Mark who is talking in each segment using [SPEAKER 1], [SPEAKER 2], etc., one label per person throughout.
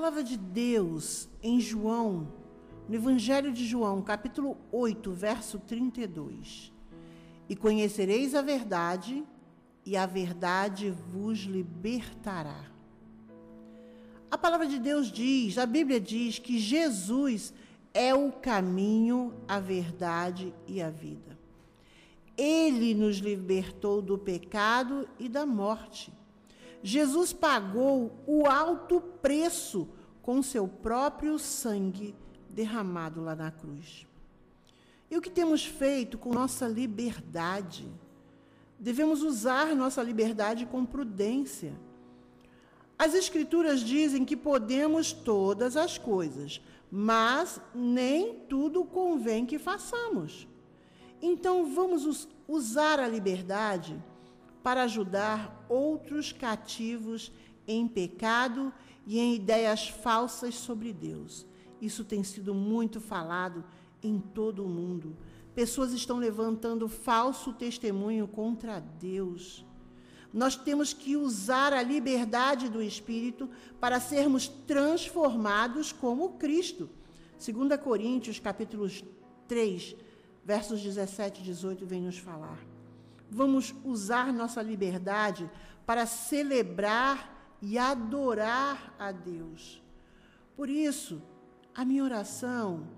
[SPEAKER 1] palavra de Deus em João, no Evangelho de João, capítulo 8, verso 32. E conhecereis a verdade, e a verdade vos libertará. A palavra de Deus diz, a Bíblia diz que Jesus é o caminho, a verdade e a vida. Ele nos libertou do pecado e da morte. Jesus pagou o alto preço com seu próprio sangue derramado lá na cruz. E o que temos feito com nossa liberdade? Devemos usar nossa liberdade com prudência. As Escrituras dizem que podemos todas as coisas, mas nem tudo convém que façamos. Então vamos usar a liberdade para ajudar outros cativos em pecado e em ideias falsas sobre Deus. Isso tem sido muito falado em todo o mundo. Pessoas estão levantando falso testemunho contra Deus. Nós temos que usar a liberdade do Espírito para sermos transformados como Cristo. 2 Coríntios, capítulos 3, versos 17 e 18, vem nos falar. Vamos usar nossa liberdade para celebrar e adorar a Deus. Por isso, a minha oração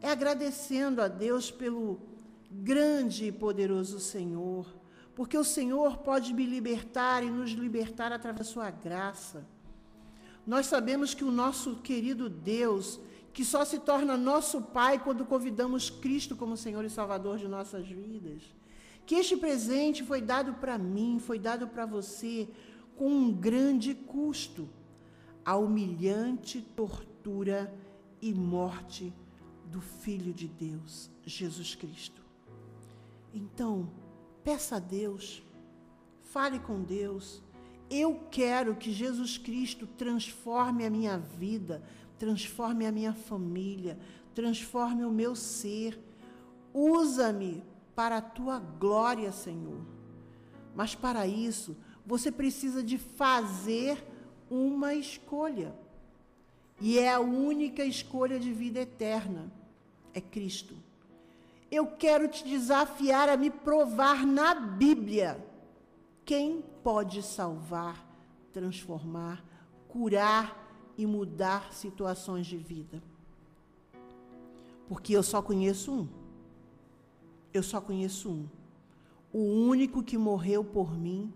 [SPEAKER 1] é agradecendo a Deus pelo grande e poderoso Senhor, porque o Senhor pode me libertar e nos libertar através da sua graça. Nós sabemos que o nosso querido Deus, que só se torna nosso Pai quando convidamos Cristo como Senhor e Salvador de nossas vidas, que este presente foi dado para mim, foi dado para você com um grande custo a humilhante tortura e morte do Filho de Deus, Jesus Cristo. Então, peça a Deus, fale com Deus. Eu quero que Jesus Cristo transforme a minha vida, transforme a minha família, transforme o meu ser. Usa-me para a tua glória, Senhor. Mas para isso, você precisa de fazer uma escolha. E é a única escolha de vida eterna. É Cristo. Eu quero te desafiar a me provar na Bíblia quem pode salvar, transformar, curar e mudar situações de vida. Porque eu só conheço um. Eu só conheço um. O único que morreu por mim,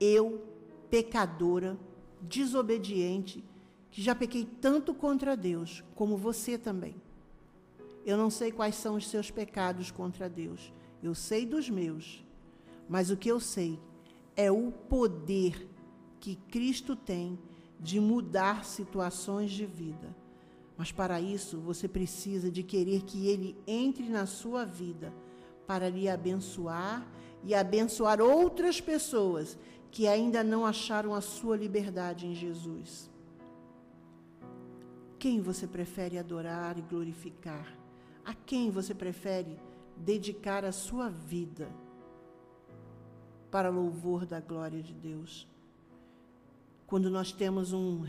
[SPEAKER 1] eu, pecadora, desobediente, que já pequei tanto contra Deus, como você também. Eu não sei quais são os seus pecados contra Deus. Eu sei dos meus. Mas o que eu sei é o poder que Cristo tem de mudar situações de vida. Mas para isso, você precisa de querer que Ele entre na sua vida para lhe abençoar e abençoar outras pessoas que ainda não acharam a sua liberdade em Jesus. Quem você prefere adorar e glorificar? A quem você prefere dedicar a sua vida para louvor da glória de Deus? Quando nós temos um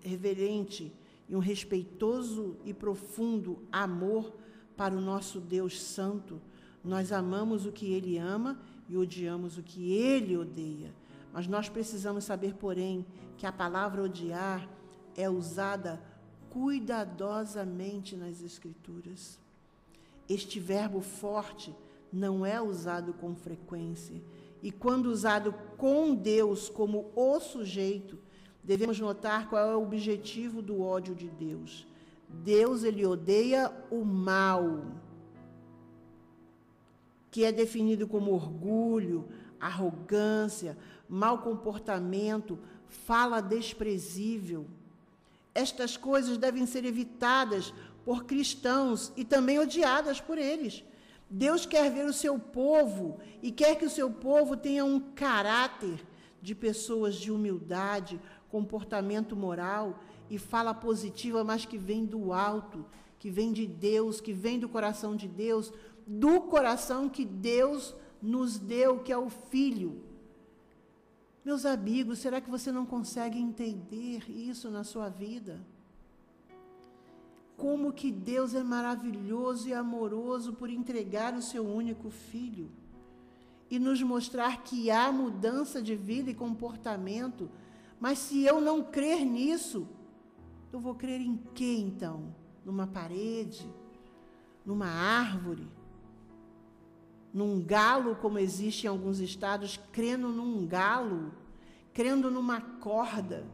[SPEAKER 1] reverente e um respeitoso e profundo amor para o nosso Deus Santo, nós amamos o que ele ama e odiamos o que ele odeia. Mas nós precisamos saber, porém, que a palavra odiar é usada cuidadosamente nas Escrituras. Este verbo forte não é usado com frequência. E quando usado com Deus como o sujeito, devemos notar qual é o objetivo do ódio de Deus. Deus ele odeia o mal que é definido como orgulho, arrogância, mau comportamento, fala desprezível. Estas coisas devem ser evitadas por cristãos e também odiadas por eles. Deus quer ver o seu povo e quer que o seu povo tenha um caráter de pessoas de humildade, comportamento moral e fala positiva, mas que vem do alto, que vem de Deus, que vem do coração de Deus, do coração que Deus nos deu, que é o Filho. Meus amigos, será que você não consegue entender isso na sua vida? como que Deus é maravilhoso e amoroso por entregar o seu único filho e nos mostrar que há mudança de vida e comportamento. Mas se eu não crer nisso, eu vou crer em quê então? Numa parede? Numa árvore? Num galo, como existe em alguns estados, crendo num galo? Crendo numa corda?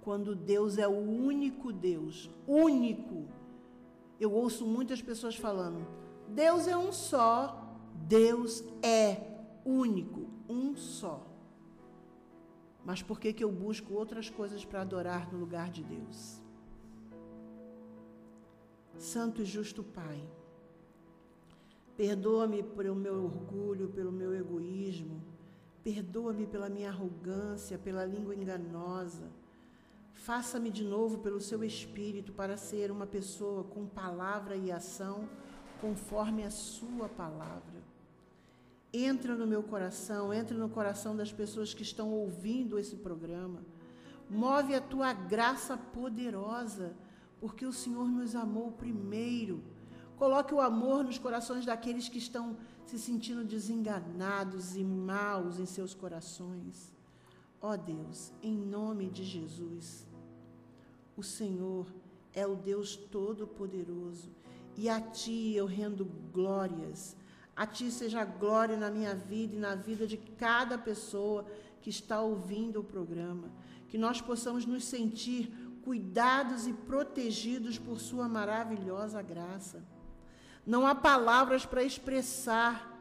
[SPEAKER 1] Quando Deus é o único Deus, único. Eu ouço muitas pessoas falando: Deus é um só. Deus é único, um só. Mas por que, que eu busco outras coisas para adorar no lugar de Deus? Santo e justo Pai, perdoa-me pelo meu orgulho, pelo meu egoísmo, perdoa-me pela minha arrogância, pela língua enganosa. Faça-me de novo pelo seu espírito para ser uma pessoa com palavra e ação conforme a sua palavra. Entra no meu coração, entra no coração das pessoas que estão ouvindo esse programa. Move a tua graça poderosa, porque o Senhor nos amou primeiro. Coloque o amor nos corações daqueles que estão se sentindo desenganados e maus em seus corações. Ó Deus, em nome de Jesus, o Senhor é o Deus Todo-Poderoso e a Ti eu rendo glórias a Ti seja glória na minha vida e na vida de cada pessoa que está ouvindo o programa. Que nós possamos nos sentir cuidados e protegidos por Sua maravilhosa graça. Não há palavras para expressar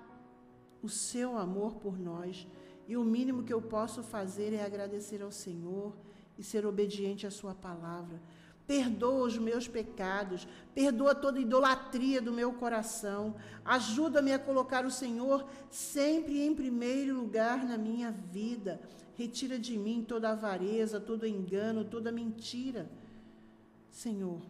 [SPEAKER 1] o seu amor por nós. E o mínimo que eu posso fazer é agradecer ao Senhor e ser obediente à Sua palavra. Perdoa os meus pecados, perdoa toda idolatria do meu coração. Ajuda-me a colocar o Senhor sempre em primeiro lugar na minha vida. Retira de mim toda avareza, todo engano, toda mentira. Senhor,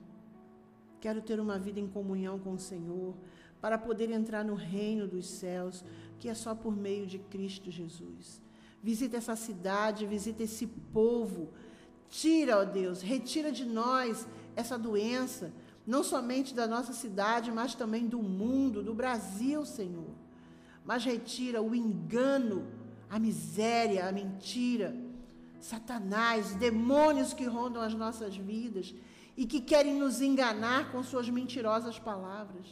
[SPEAKER 1] quero ter uma vida em comunhão com o Senhor, para poder entrar no reino dos céus, que é só por meio de Cristo Jesus. Visita essa cidade, visita esse povo Tira, ó Deus, retira de nós essa doença, não somente da nossa cidade, mas também do mundo, do Brasil, Senhor. Mas retira o engano, a miséria, a mentira, Satanás, demônios que rondam as nossas vidas e que querem nos enganar com suas mentirosas palavras.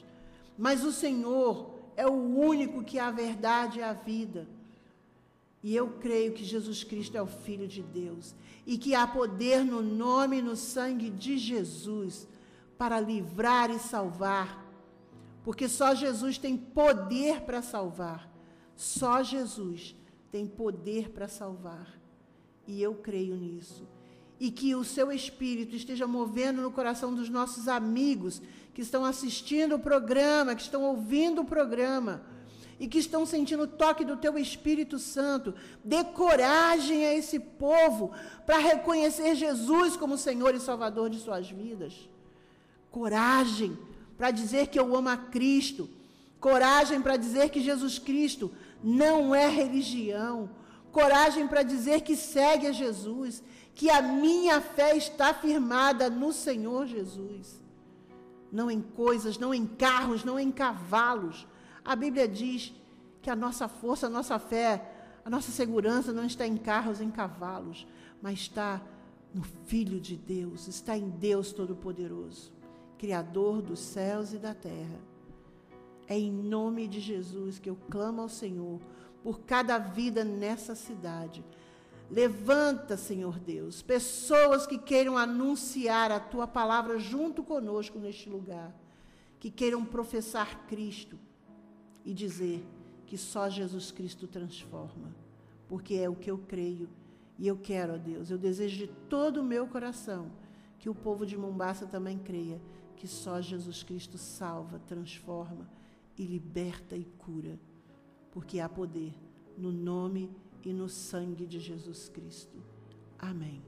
[SPEAKER 1] Mas o Senhor é o único que é a verdade e a vida. E eu creio que Jesus Cristo é o Filho de Deus e que há poder no nome e no sangue de Jesus para livrar e salvar. Porque só Jesus tem poder para salvar. Só Jesus tem poder para salvar. E eu creio nisso. E que o seu Espírito esteja movendo no coração dos nossos amigos que estão assistindo o programa, que estão ouvindo o programa e que estão sentindo o toque do teu Espírito Santo. Dê coragem a esse povo para reconhecer Jesus como Senhor e Salvador de suas vidas. Coragem para dizer que eu amo a Cristo. Coragem para dizer que Jesus Cristo não é religião. Coragem para dizer que segue a Jesus, que a minha fé está firmada no Senhor Jesus. Não em coisas, não em carros, não em cavalos, a Bíblia diz que a nossa força, a nossa fé, a nossa segurança não está em carros, em cavalos, mas está no Filho de Deus, está em Deus Todo-Poderoso, Criador dos céus e da terra. É em nome de Jesus que eu clamo ao Senhor por cada vida nessa cidade. Levanta, Senhor Deus, pessoas que queiram anunciar a tua palavra junto conosco neste lugar, que queiram professar Cristo e dizer que só Jesus Cristo transforma, porque é o que eu creio e eu quero, ó Deus, eu desejo de todo o meu coração que o povo de Mombasa também creia que só Jesus Cristo salva, transforma e liberta e cura, porque há poder no nome e no sangue de Jesus Cristo. Amém.